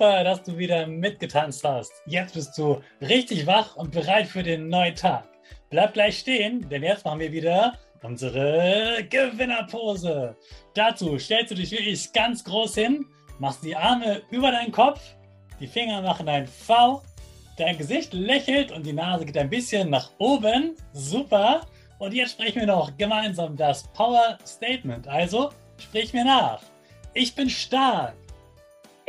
Super, dass du wieder mitgetanzt hast. Jetzt bist du richtig wach und bereit für den neuen Tag. Bleib gleich stehen, denn jetzt machen wir wieder unsere Gewinnerpose. Dazu stellst du dich wirklich ganz groß hin, machst die Arme über deinen Kopf, die Finger machen ein V, dein Gesicht lächelt und die Nase geht ein bisschen nach oben. Super. Und jetzt sprechen wir noch gemeinsam das Power Statement. Also sprich mir nach. Ich bin stark.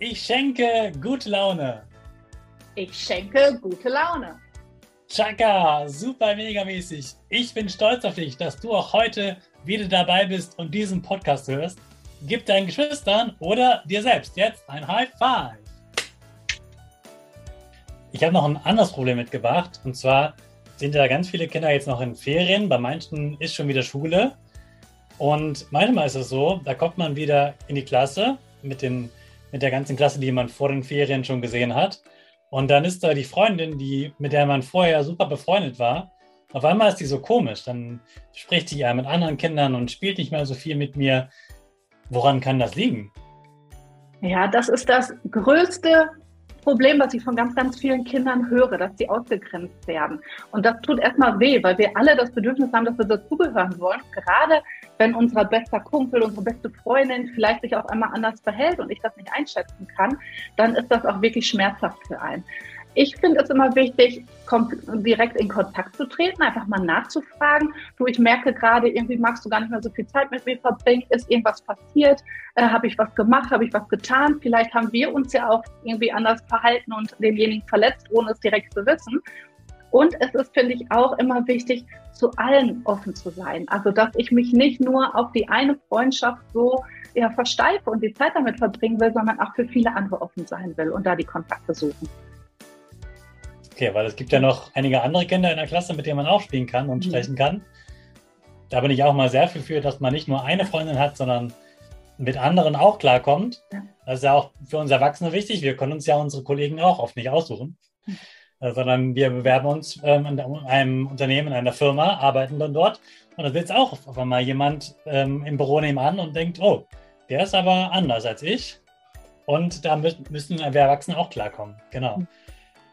Ich schenke gute Laune. Ich schenke gute Laune. Chaka, super mega mäßig. Ich bin stolz auf dich, dass du auch heute wieder dabei bist und diesen Podcast hörst. Gib deinen Geschwistern oder dir selbst jetzt ein High Five. Ich habe noch ein anderes Problem mitgebracht. Und zwar sind ja ganz viele Kinder jetzt noch in Ferien. Bei manchen ist schon wieder Schule. Und manchmal ist es so, da kommt man wieder in die Klasse mit den mit der ganzen Klasse, die man vor den Ferien schon gesehen hat. Und dann ist da die Freundin, die, mit der man vorher super befreundet war. Auf einmal ist die so komisch. Dann spricht sie ja mit anderen Kindern und spielt nicht mehr so viel mit mir. Woran kann das liegen? Ja, das ist das größte Problem, was ich von ganz, ganz vielen Kindern höre, dass sie ausgegrenzt werden. Und das tut erstmal weh, weil wir alle das Bedürfnis haben, dass wir dazugehören wollen. Gerade wenn unser bester Kumpel, unsere beste Freundin vielleicht sich auf einmal anders verhält und ich das nicht einschätzen kann, dann ist das auch wirklich schmerzhaft für einen. Ich finde es immer wichtig, direkt in Kontakt zu treten, einfach mal nachzufragen. Du, ich merke gerade, irgendwie magst du gar nicht mehr so viel Zeit mit mir verbringen. Ist irgendwas passiert? Äh, habe ich was gemacht? Habe ich was getan? Vielleicht haben wir uns ja auch irgendwie anders verhalten und denjenigen verletzt, ohne es direkt zu wissen. Und es ist, finde ich, auch immer wichtig, zu allen offen zu sein. Also, dass ich mich nicht nur auf die eine Freundschaft so ja, versteife und die Zeit damit verbringen will, sondern auch für viele andere offen sein will und da die Kontakte suchen. Okay, weil es gibt ja noch einige andere Kinder in der Klasse, mit denen man auch spielen kann und mhm. sprechen kann. Da bin ich auch mal sehr viel für, dass man nicht nur eine Freundin hat, sondern mit anderen auch klarkommt. Ja. Das ist ja auch für uns Erwachsene wichtig. Wir können uns ja unsere Kollegen auch oft nicht aussuchen, mhm. sondern wir bewerben uns ähm, in einem Unternehmen, in einer Firma, arbeiten dann dort. Und da es auch auf einmal jemand ähm, im Büro nebenan und denkt, oh, der ist aber anders als ich. Und da müssen wir Erwachsene auch klarkommen. Genau. Mhm.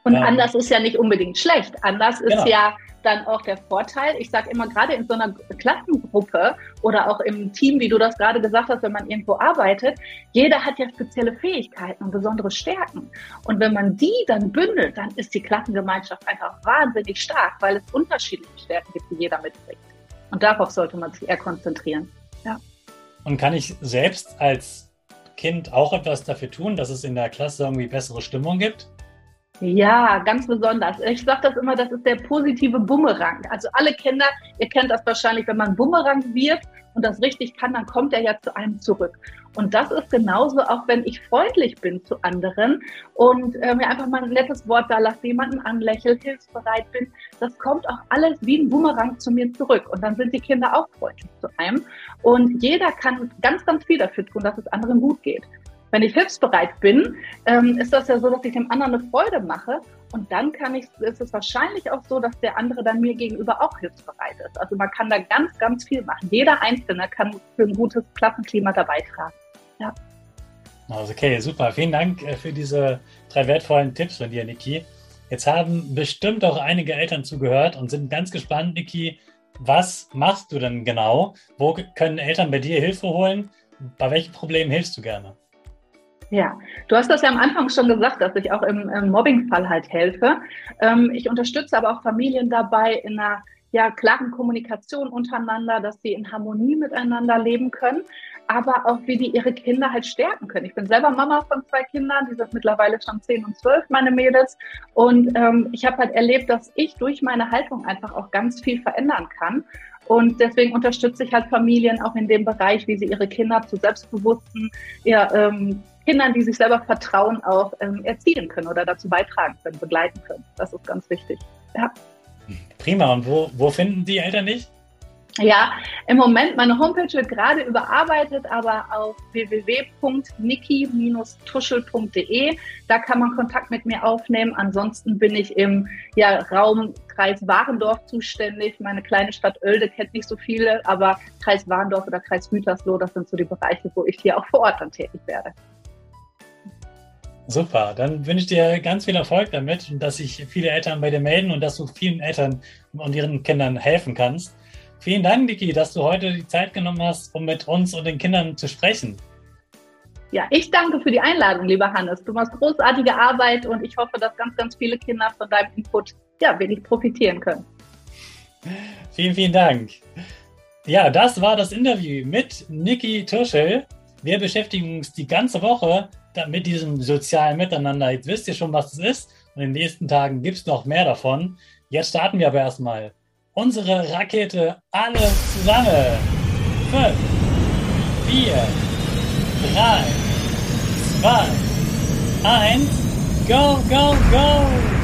Und ähm, anders ist ja nicht unbedingt schlecht. Anders ist genau. ja dann auch der Vorteil. Ich sage immer, gerade in so einer Klassengruppe oder auch im Team, wie du das gerade gesagt hast, wenn man irgendwo arbeitet, jeder hat ja spezielle Fähigkeiten und besondere Stärken. Und wenn man die dann bündelt, dann ist die Klassengemeinschaft einfach wahnsinnig stark, weil es unterschiedliche Stärken gibt, die jeder mitbringt. Und darauf sollte man sich eher konzentrieren. Ja. Und kann ich selbst als Kind auch etwas dafür tun, dass es in der Klasse irgendwie bessere Stimmung gibt? Ja, ganz besonders. Ich sage das immer, das ist der positive Bumerang. Also alle Kinder, ihr kennt das wahrscheinlich, wenn man Bumerang wirft und das richtig kann, dann kommt er ja zu einem zurück. Und das ist genauso, auch wenn ich freundlich bin zu anderen und äh, mir einfach mal ein nettes Wort da lasse, jemanden anlächle, hilfsbereit bin. Das kommt auch alles wie ein Bumerang zu mir zurück. Und dann sind die Kinder auch freundlich zu einem. Und jeder kann ganz, ganz viel dafür tun, dass es anderen gut geht. Wenn ich hilfsbereit bin, ähm, ist das ja so, dass ich dem anderen eine Freude mache. Und dann kann ich, ist es wahrscheinlich auch so, dass der andere dann mir gegenüber auch hilfsbereit ist. Also man kann da ganz, ganz viel machen. Jeder Einzelne kann für ein gutes Klassenklima dabei tragen. Ja. Also okay, super. Vielen Dank äh, für diese drei wertvollen Tipps von dir, Niki. Jetzt haben bestimmt auch einige Eltern zugehört und sind ganz gespannt, Niki, was machst du denn genau? Wo können Eltern bei dir Hilfe holen? Bei welchen Problemen hilfst du gerne? Ja, du hast das ja am Anfang schon gesagt, dass ich auch im, im Mobbingfall halt helfe. Ähm, ich unterstütze aber auch Familien dabei in einer ja, klaren Kommunikation untereinander, dass sie in Harmonie miteinander leben können, aber auch wie die ihre Kinder halt stärken können. Ich bin selber Mama von zwei Kindern, die sind mittlerweile schon zehn und zwölf, meine Mädels. Und ähm, ich habe halt erlebt, dass ich durch meine Haltung einfach auch ganz viel verändern kann. Und deswegen unterstütze ich halt Familien auch in dem Bereich, wie sie ihre Kinder zu selbstbewussten, ja, ähm, Kindern, die sich selber vertrauen, auch ähm, erziehen können oder dazu beitragen können, begleiten können. Das ist ganz wichtig. Ja. Prima. Und wo, wo finden die Eltern dich? Ja, im Moment, meine Homepage wird gerade überarbeitet, aber auf www.niki-tuschel.de, da kann man Kontakt mit mir aufnehmen. Ansonsten bin ich im ja, Raum Kreis Warendorf zuständig. Meine kleine Stadt Oelde kennt nicht so viele, aber Kreis Warendorf oder Kreis Gütersloh, das sind so die Bereiche, wo ich hier auch vor Ort dann tätig werde. Super, dann wünsche ich dir ganz viel Erfolg damit und dass sich viele Eltern bei dir melden und dass du vielen Eltern und ihren Kindern helfen kannst. Vielen Dank, Niki, dass du heute die Zeit genommen hast, um mit uns und den Kindern zu sprechen. Ja, ich danke für die Einladung, lieber Hannes. Du machst großartige Arbeit und ich hoffe, dass ganz, ganz viele Kinder von deinem Input ja, wenig profitieren können. Vielen, vielen Dank. Ja, das war das Interview mit Niki Turschel. Wir beschäftigen uns die ganze Woche mit diesem sozialen Miteinander. Jetzt wisst ihr schon, was es ist. Und in den nächsten Tagen gibt es noch mehr davon. Jetzt starten wir aber erstmal unsere Rakete alle zusammen. Fünf, vier, drei, zwei, eins, go, go, go!